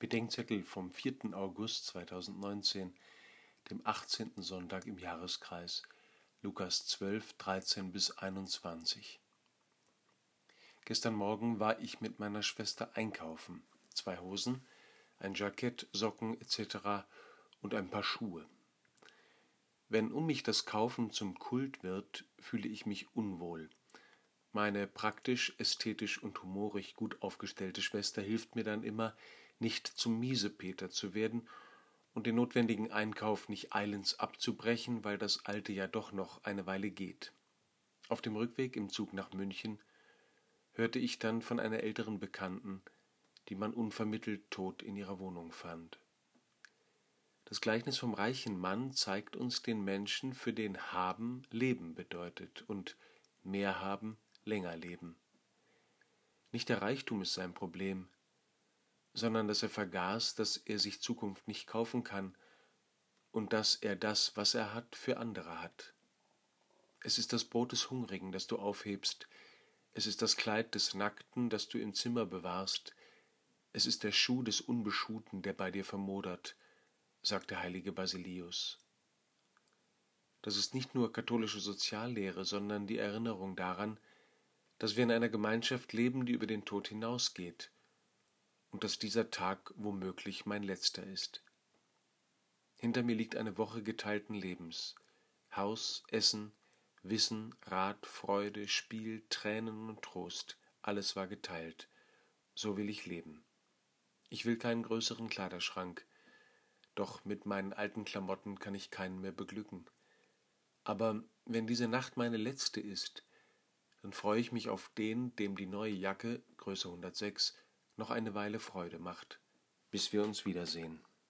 Bedenkzettel vom 4. August 2019, dem 18. Sonntag im Jahreskreis, Lukas 12, 13 bis 21. Gestern Morgen war ich mit meiner Schwester einkaufen. Zwei Hosen, ein Jackett, Socken etc. und ein paar Schuhe. Wenn um mich das Kaufen zum Kult wird, fühle ich mich unwohl. Meine praktisch, ästhetisch und humorig gut aufgestellte Schwester hilft mir dann immer, nicht zum Miesepeter zu werden und den notwendigen Einkauf nicht eilends abzubrechen, weil das alte ja doch noch eine Weile geht. Auf dem Rückweg im Zug nach München hörte ich dann von einer älteren Bekannten, die man unvermittelt tot in ihrer Wohnung fand. Das Gleichnis vom reichen Mann zeigt uns den Menschen, für den Haben Leben bedeutet und mehr haben länger leben. Nicht der Reichtum ist sein Problem, sondern dass er vergaß, dass er sich Zukunft nicht kaufen kann und dass er das, was er hat, für andere hat. Es ist das Brot des Hungrigen, das du aufhebst, es ist das Kleid des Nackten, das du im Zimmer bewahrst, es ist der Schuh des Unbeschuhten, der bei dir vermodert, sagt der heilige Basilius. Das ist nicht nur katholische Soziallehre, sondern die Erinnerung daran, dass wir in einer Gemeinschaft leben, die über den Tod hinausgeht und dass dieser Tag womöglich mein letzter ist. Hinter mir liegt eine Woche geteilten Lebens. Haus, Essen, Wissen, Rat, Freude, Spiel, Tränen und Trost, alles war geteilt. So will ich leben. Ich will keinen größeren Kleiderschrank, doch mit meinen alten Klamotten kann ich keinen mehr beglücken. Aber wenn diese Nacht meine letzte ist, dann freue ich mich auf den, dem die neue Jacke, Größe 106, noch eine Weile Freude macht, bis wir uns wiedersehen.